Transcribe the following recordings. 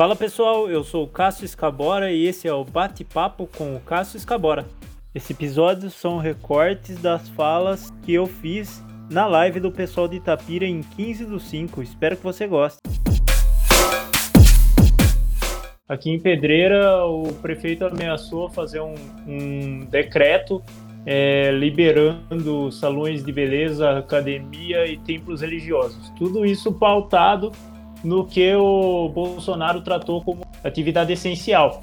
Fala pessoal, eu sou o Cássio Escabora e esse é o Bate-Papo com o Cássio Escabora. Esse episódio são recortes das falas que eu fiz na live do pessoal de Itapira em 15 do 5. Espero que você goste. Aqui em Pedreira, o prefeito ameaçou fazer um, um decreto é, liberando salões de beleza, academia e templos religiosos. Tudo isso pautado no que o Bolsonaro tratou como atividade essencial.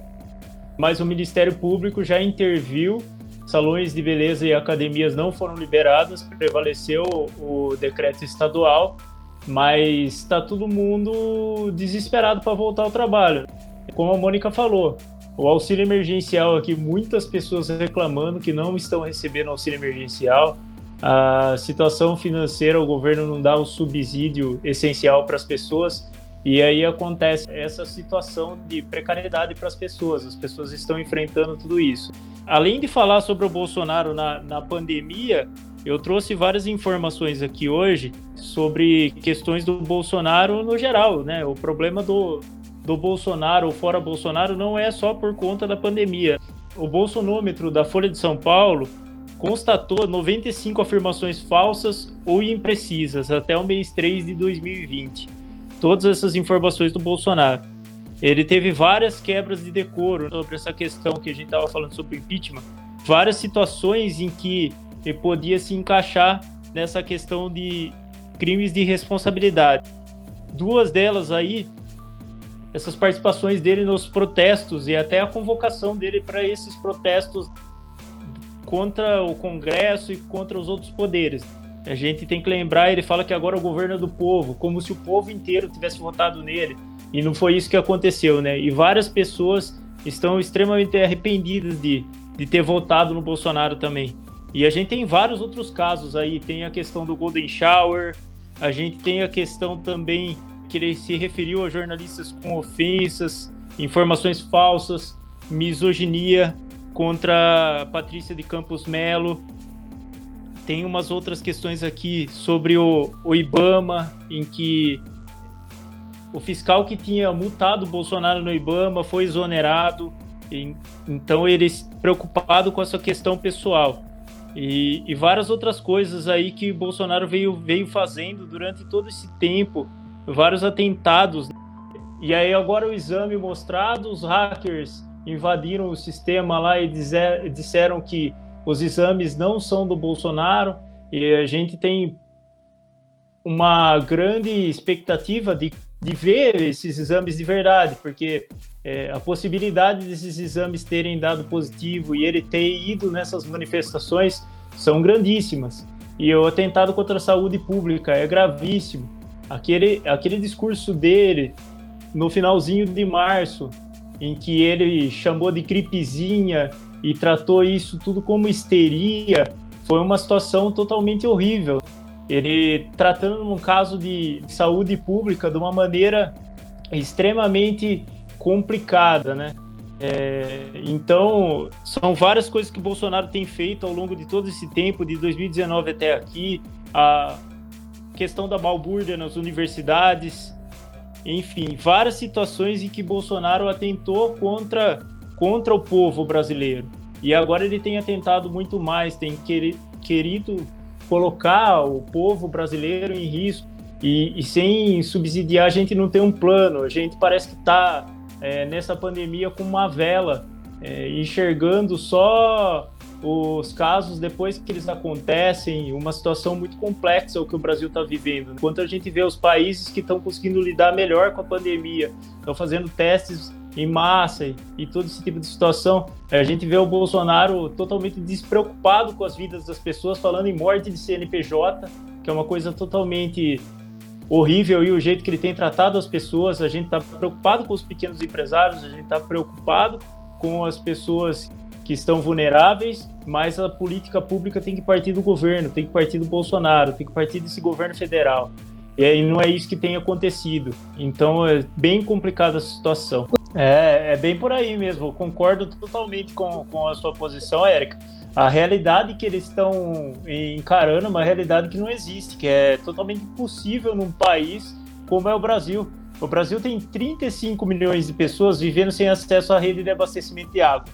Mas o Ministério Público já interviu, salões de beleza e academias não foram liberadas, prevaleceu o decreto estadual, mas está todo mundo desesperado para voltar ao trabalho. Como a Mônica falou, o auxílio emergencial aqui, muitas pessoas reclamando que não estão recebendo auxílio emergencial. A situação financeira, o governo não dá o subsídio essencial para as pessoas. E aí acontece essa situação de precariedade para as pessoas. As pessoas estão enfrentando tudo isso. Além de falar sobre o Bolsonaro na, na pandemia, eu trouxe várias informações aqui hoje sobre questões do Bolsonaro no geral, né? O problema do, do Bolsonaro ou fora Bolsonaro não é só por conta da pandemia. O bolsonômetro da Folha de São Paulo constatou 95 afirmações falsas ou imprecisas até o mês 3 de 2020. Todas essas informações do Bolsonaro. Ele teve várias quebras de decoro sobre essa questão que a gente estava falando sobre impeachment, várias situações em que ele podia se encaixar nessa questão de crimes de responsabilidade. Duas delas aí essas participações dele nos protestos e até a convocação dele para esses protestos contra o Congresso e contra os outros poderes. A gente tem que lembrar, ele fala que agora o governo é do povo, como se o povo inteiro tivesse votado nele. E não foi isso que aconteceu, né? E várias pessoas estão extremamente arrependidas de, de ter votado no Bolsonaro também. E a gente tem vários outros casos aí. Tem a questão do Golden Shower, a gente tem a questão também que ele se referiu a jornalistas com ofensas, informações falsas, misoginia contra Patrícia de Campos Melo. Tem umas outras questões aqui sobre o, o Ibama, em que o fiscal que tinha multado o Bolsonaro no Ibama foi exonerado. E, então ele preocupado com essa questão pessoal. E, e, várias outras coisas aí que o Bolsonaro veio, veio fazendo durante todo esse tempo vários atentados. E aí agora o exame mostrado, os hackers invadiram o sistema lá e dizer, disseram que os exames não são do Bolsonaro e a gente tem uma grande expectativa de, de ver esses exames de verdade, porque é, a possibilidade desses exames terem dado positivo e ele ter ido nessas manifestações são grandíssimas. E o atentado contra a saúde pública é gravíssimo. Aquele, aquele discurso dele no finalzinho de março, em que ele chamou de gripezinha e tratou isso tudo como histeria, foi uma situação totalmente horrível. Ele tratando um caso de saúde pública de uma maneira extremamente complicada, né? É, então, são várias coisas que Bolsonaro tem feito ao longo de todo esse tempo, de 2019 até aqui. A, questão da balbúrdia nas universidades, enfim, várias situações em que Bolsonaro atentou contra, contra o povo brasileiro. E agora ele tem atentado muito mais, tem querido colocar o povo brasileiro em risco. E, e sem subsidiar, a gente não tem um plano, a gente parece que está é, nessa pandemia com uma vela, é, enxergando só os casos depois que eles acontecem, uma situação muito complexa o que o Brasil está vivendo. Enquanto a gente vê os países que estão conseguindo lidar melhor com a pandemia, estão fazendo testes em massa e, todo esse tipo de situação, a gente vê o Bolsonaro totalmente despreocupado com as vidas das pessoas, falando em morte de CNPJ, que é uma coisa totalmente horrível e o jeito que ele tem tratado as pessoas. A gente está preocupado com os pequenos empresários, a gente está preocupado com as pessoas que estão vulneráveis, mas a política pública tem que partir do governo, tem que partir do Bolsonaro, tem que partir desse governo federal. E aí não é isso que tem acontecido. Então é bem complicada a situação. É, é bem por aí mesmo. Eu concordo totalmente com, com a sua posição, Érica. A realidade que eles estão encarando é uma realidade que não existe, que é totalmente impossível num país como é o Brasil. o Brasil tem 35 milhões de pessoas vivendo sem acesso à rede de abastecimento de água,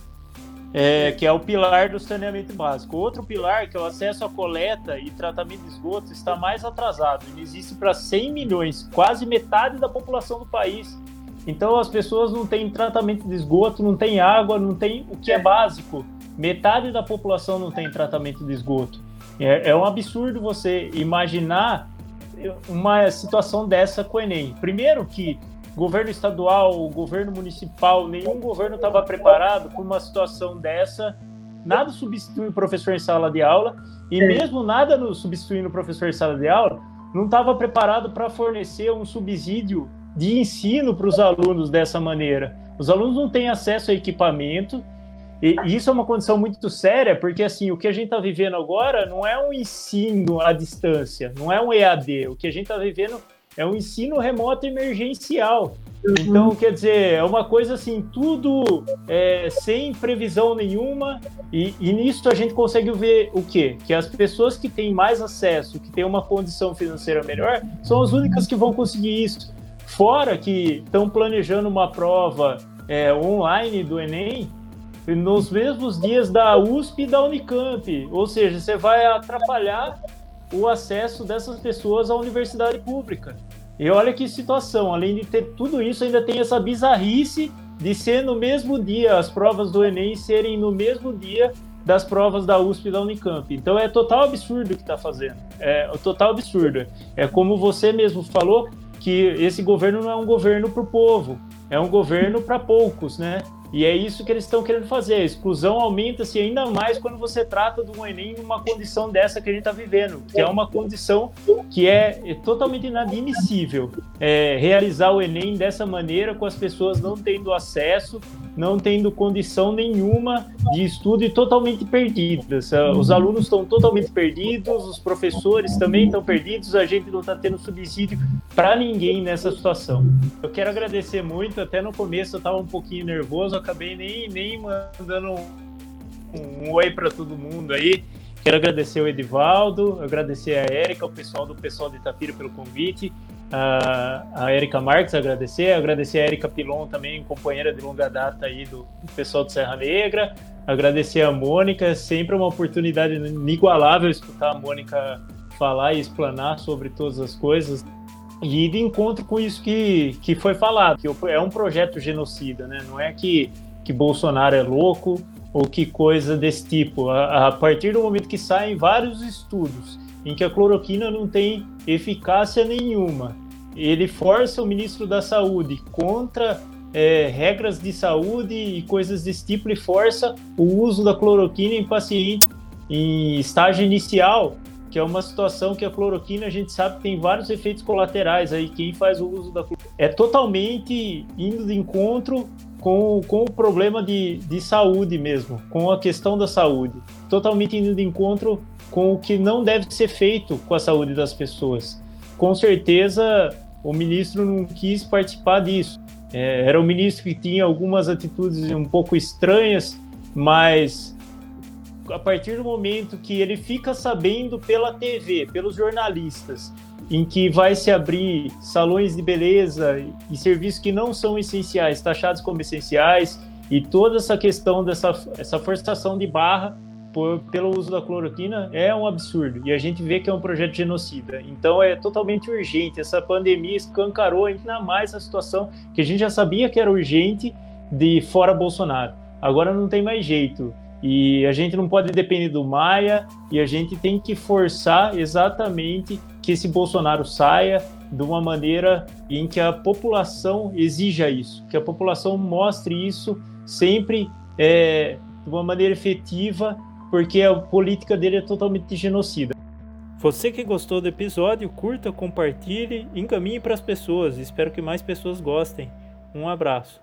é, que é o pilar do saneamento básico. Outro pilar, que é o acesso à coleta e tratamento de esgotos, está mais atrasado. Ele existe para 100 milhões, quase metade da população do país. Então as pessoas não têm tratamento de esgoto, não têm água, não tem o que é básico. Metade da população não tem tratamento de esgoto. É, é um absurdo você imaginar uma situação dessa com o Enem. Primeiro que governo estadual, governo municipal, nenhum governo estava preparado para uma situação dessa. Nada substitui o professor em sala de aula e é. mesmo nada no, substituindo o professor em sala de aula, não estava preparado para fornecer um subsídio de ensino para os alunos dessa maneira. Os alunos não têm acesso a equipamento, e isso é uma condição muito séria, porque assim, o que a gente está vivendo agora não é um ensino à distância, não é um EAD. O que a gente está vivendo é um ensino remoto emergencial. Uhum. Então, quer dizer, é uma coisa assim, tudo é, sem previsão nenhuma, e, e, nisso a gente consegue ver o quê? Que as pessoas que têm mais acesso, que têm uma condição financeira melhor, são as únicas que vão conseguir isso. Fora que estão planejando uma prova é, online do Enem, nos mesmos dias da USP e da Unicamp. Ou seja, você vai atrapalhar o acesso dessas pessoas à universidade pública. E olha que situação, além de ter tudo isso, ainda tem essa bizarrice de ser no mesmo dia, as provas do Enem serem no mesmo dia das provas da USP e da Unicamp. Então é total absurdo o que está fazendo. É total absurdo. É como você mesmo falou, que esse governo não é um governo para o povo, é um governo para poucos, né? E é isso que eles estão querendo fazer. A exclusão aumenta-se ainda mais quando você trata do Enem numa condição dessa que a gente está vivendo, que é uma condição que é, é totalmente inadmissível. É, realizar o Enem dessa maneira, com as pessoas não tendo acesso, não tendo condição nenhuma de estudo e totalmente perdidas. Ah, os alunos estão totalmente perdidos, os professores também estão perdidos, a gente não está tendo subsídio para ninguém nessa situação. Eu quero agradecer muito, até no começo eu estava um pouquinho nervoso, acabei nem, nem mandando um, um oi para todo mundo aí. Quero agradecer o Edivaldo, agradecer a Érica, o pessoal do pessoal de Itapira pelo convite, a, a Érica Marques agradecer, agradecer a Érica Pilon também, companheira de longa data aí do, do pessoal do Serra Negra, agradecer a Mônica, sempre uma oportunidade inigualável escutar a Mônica falar e explanar sobre todas as coisas e de encontro com isso que, que foi falado, que é um projeto genocida, né? Não é que, que Bolsonaro é louco ou que coisa desse tipo. A, a partir do momento que saem vários estudos em que a cloroquina não tem eficácia nenhuma, ele força o ministro da Saúde contra é, regras de saúde e coisas desse tipo e força o uso da cloroquina em pacientes em estágio inicial que é uma situação que a cloroquina a gente sabe tem vários efeitos colaterais aí. Quem faz o uso da é totalmente indo de encontro com, com o problema de, de saúde mesmo, com a questão da saúde. Totalmente indo de encontro com o que não deve ser feito com a saúde das pessoas. Com certeza, o ministro não quis participar disso. É, era um ministro que tinha algumas atitudes um pouco estranhas, mas a partir do momento que ele fica sabendo pela TV, pelos jornalistas, em que vai se abrir salões de beleza e serviços que não são essenciais, taxados como essenciais, e toda essa questão dessa essa forçação de barra por, pelo uso da cloroquina é um absurdo. E a gente vê que é um projeto genocida. Então é totalmente urgente. Essa pandemia escancarou ainda mais a situação que a gente já sabia que era urgente de fora Bolsonaro. Agora não tem mais jeito. E a gente não pode depender do Maia e a gente tem que forçar exatamente que esse Bolsonaro saia de uma maneira em que a população exija isso, que a população mostre isso sempre é, de uma maneira efetiva, porque a política dele é totalmente genocida. Você que gostou do episódio, curta, compartilhe, encaminhe para as pessoas. Espero que mais pessoas gostem. Um abraço.